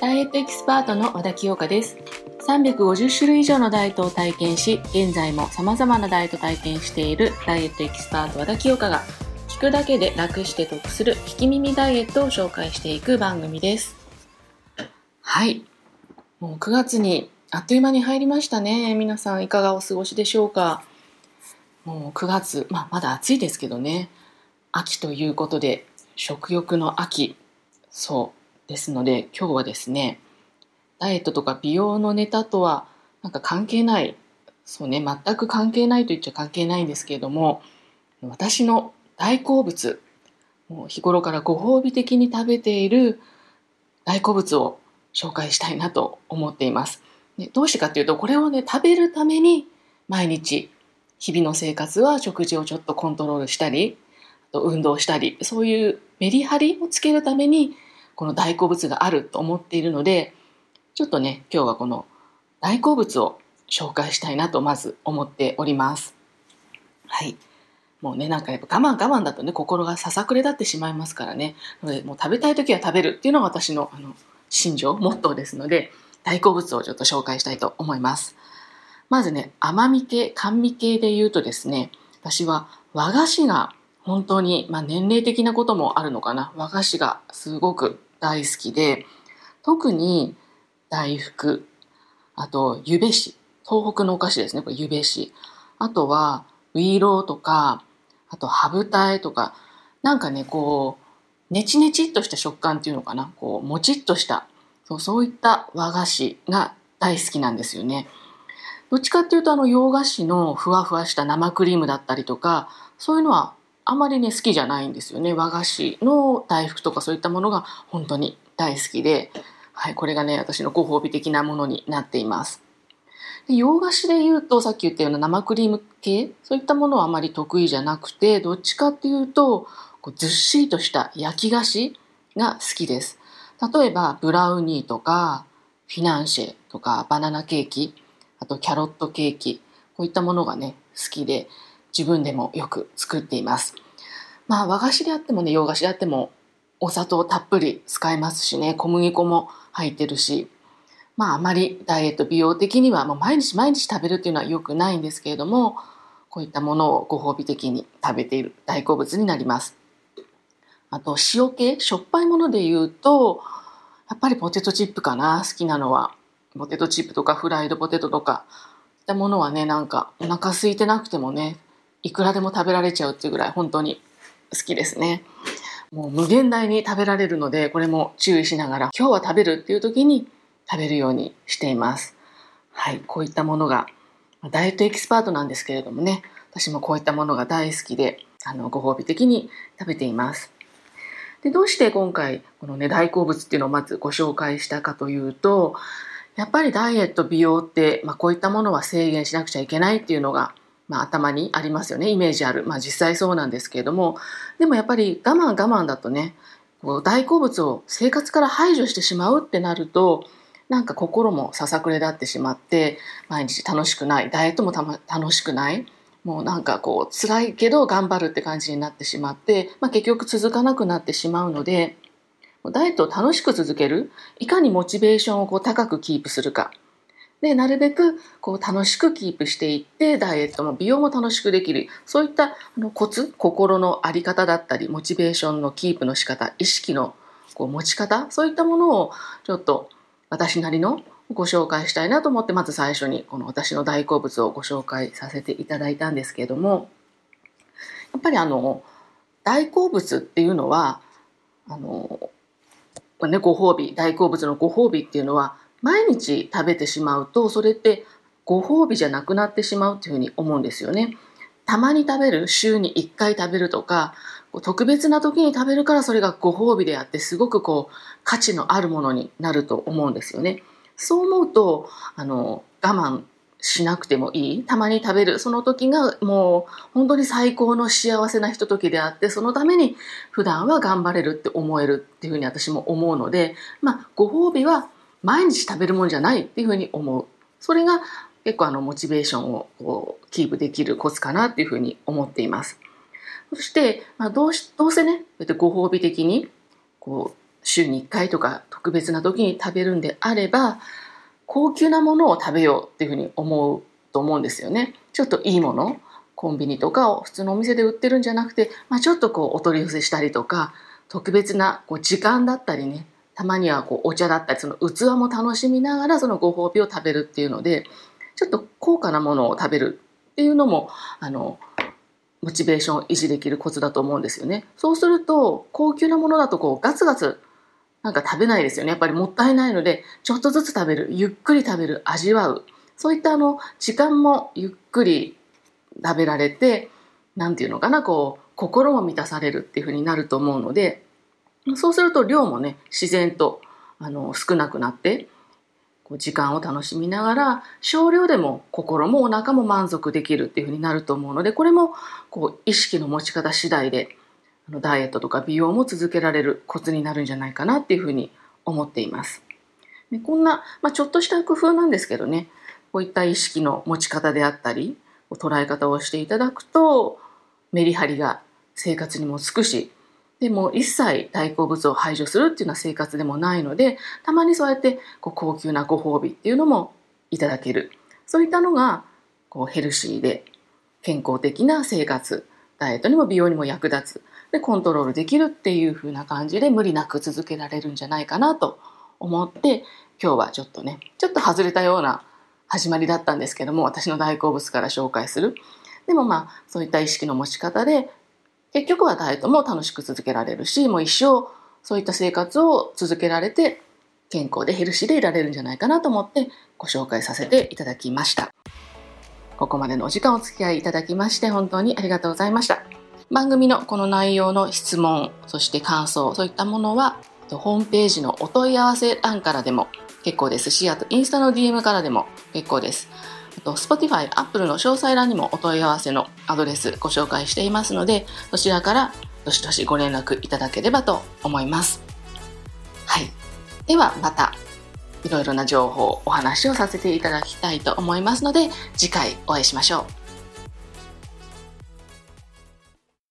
ダイエットエキスパートの和田清香です。350種類以上のダイエットを体験し、現在も様々なダイエット体験しているダイエットエキスパート和田清香が、聞くだけで楽して得する聞き耳ダイエットを紹介していく番組です。はい。もう9月にあっという間に入りましたね。皆さんいかがお過ごしでしょうか。もう9月、まあまだ暑いですけどね。秋ということで、食欲の秋。そう。ですので今日はですねダイエットとか美容のネタとはなんか関係ないそうね全く関係ないと言っちゃ関係ないんですけれども私の大好物もう日頃からご褒美的に食べている大好物を紹介したいなと思っています。でどうしてかっていうとこれをね食べるために毎日日々の生活は食事をちょっとコントロールしたりあと運動したりそういうメリハリをつけるためにこの大好物があると思っているのでちょっとね今日はこの大好物を紹介したいなとまず思っております。はい。もうねなんかやっぱ我慢我慢だとね心がささくれ立ってしまいますからね。なのでもう食べたい時は食べるっていうのが私のあの心情モットーですので大好物をちょっと紹介したいと思います。まずね甘み系甘味系で言うとですね私は和菓子が本当に、まあ、年齢的なこともあるのかな。和菓子がすごく大好きで、特に大福、あと、ゆべし、東北のお菓子ですね、これゆべし。あとは、ウイローとか、あと、ハブタエとか、なんかね、こう、ネチネチっとした食感っていうのかな、こう、もちっとした、そうそういった和菓子が大好きなんですよね。どっちかっていうと、あの、洋菓子のふわふわした生クリームだったりとか、そういうのはあまりね好きじゃないんですよね。和菓子の大福とかそういったものが本当に大好きで、はい、これがね私のご褒美的なものになっています。で洋菓子で言うとさっき言ったような生クリーム系そういったものはあまり得意じゃなくてどっちかっていうとこうずっしりとした焼き菓子が好きです。例えばブラウニーとかフィナンシェとかバナナケーキあとキャロットケーキこういったものがね好きで。自分でもよく作っています。まあ和菓子であってもね洋菓子であってもお砂糖たっぷり使えますしね小麦粉も入ってるしまああまりダイエット美容的にはもう毎日毎日食べるっていうのは良くないんですけれどもこういったものをご褒美的に食べている大好物になります。あと塩系しょっぱいもので言うとやっぱりポテトチップかな好きなのはポテトチップとかフライドポテトとかいったものはねなんかお腹空いてなくてもねいくらでも食べられちゃうっていうぐらい本当に好きですね。もう無限大に食べられるので、これも注意しながら、今日は食べるっていう時に食べるようにしています。はい、こういったものが、ダイエットエキスパートなんですけれどもね、私もこういったものが大好きで、あの、ご褒美的に食べています。で、どうして今回、このね、大好物っていうのをまずご紹介したかというと、やっぱりダイエット、美容って、まあ、こういったものは制限しなくちゃいけないっていうのがまあ、頭にありますよね。イメージある、まあ、実際そうなんですけれども。でもやっぱり我慢我慢だとねこう大好物を生活から排除してしまうってなるとなんか心もささくれ立ってしまって毎日楽しくない。ダイエットもた、ま、楽しくない。もうなんかこう辛いけど頑張るって感じになってしまって、まあ、結局続かなくなってしまうのでダイエットを楽しく続ける。いかにモチベーションをこう高くキープするか。で、なるべくこう楽しくキープしていって、ダイエットも美容も楽しくできる。そういったあのコツ、心のあり方だったり、モチベーションのキープの仕方、意識のこう持ち方、そういったものをちょっと私なりのご紹介したいなと思って、まず最初にこの私の大好物をご紹介させていただいたんですけれども、やっぱりあの、大好物っていうのは、あの、ね、ご褒美、大好物のご褒美っていうのは、毎日食べてしまうとそれってご褒美じゃなくなってしまうというふうに思うんですよね。たまに食べる週に1回食べるとか特別な時に食べるからそれがご褒美であってすごくこう価値のあるものになると思うんですよね。そう思うとあの我慢しなくてもいいたまに食べるその時がもう本当に最高の幸せなひとときであってそのために普段は頑張れるって思えるっていうふうに私も思うのでまあご褒美は毎日食べるもんじゃないっていうふうに思うそれが結構あのモチベーションをこうキープできるコツかなっていうふうに思っていますそして、まあ、どうしどうせねご褒美的にこう週に1回とか特別な時に食べるんであれば高級なものを食べようっていうふうに思うと思うんですよね。ちょっといいものコンビニとかを普通のお店で売ってるんじゃなくて、まあ、ちょっとこうお取り寄せしたりとか特別なこう時間だったりねたまにはこうお茶だったりその器も楽しみながらそのご褒美を食べるっていうのでちょっと高価なものを食べるっていうのもあのモチベーションを維持できるコツだと思うんですよね。そうすると高級なものだとこうガツガツなんか食べないですよね。やっぱりもったいないのでちょっとずつ食べるゆっくり食べる味わうそういったあの時間もゆっくり食べられて何て言うのかなこう心も満たされるっていう風になると思うのでそうすると量もね自然とあの少なくなってこう時間を楽しみながら少量でも心もお腹も満足できるっていうふうになると思うのでこれもこう意識の持ち方次第であのダイエットとか美容も続けられるコツになるんじゃないかなっていうふうに思っています。でこんな、まあ、ちょっとした工夫なんですけどねこういった意識の持ち方であったり捉え方をしていただくとメリハリが生活にもつくしでも一切大好物を排除するっていうような生活でもないのでたまにそうやってこう高級なご褒美っていうのもいただける。そういったのがこうヘルシーで健康的な生活ダイエットにも美容にも役立つ。でコントロールできるっていう風な感じで無理なく続けられるんじゃないかなと思って今日はちょっとねちょっと外れたような始まりだったんですけども私の大好物から紹介する。でもまあそういった意識の持ち方で結局はダイエットも楽しく続けられるし、もう一生そういった生活を続けられて、健康でヘルシーでいられるんじゃないかなと思ってご紹介させていただきました。ここまでのお時間お付き合いいただきまして本当にありがとうございました。番組のこの内容の質問、そして感想、そういったものは、ホームページのお問い合わせ欄からでも結構ですし、あとインスタの DM からでも結構です。と Spotify、Apple の詳細欄にもお問い合わせのアドレスご紹介していますので、そちらからどしどしご連絡いただければと思います。はい。ではまたいろいろな情報、お話をさせていただきたいと思いますので、次回お会いしましょう。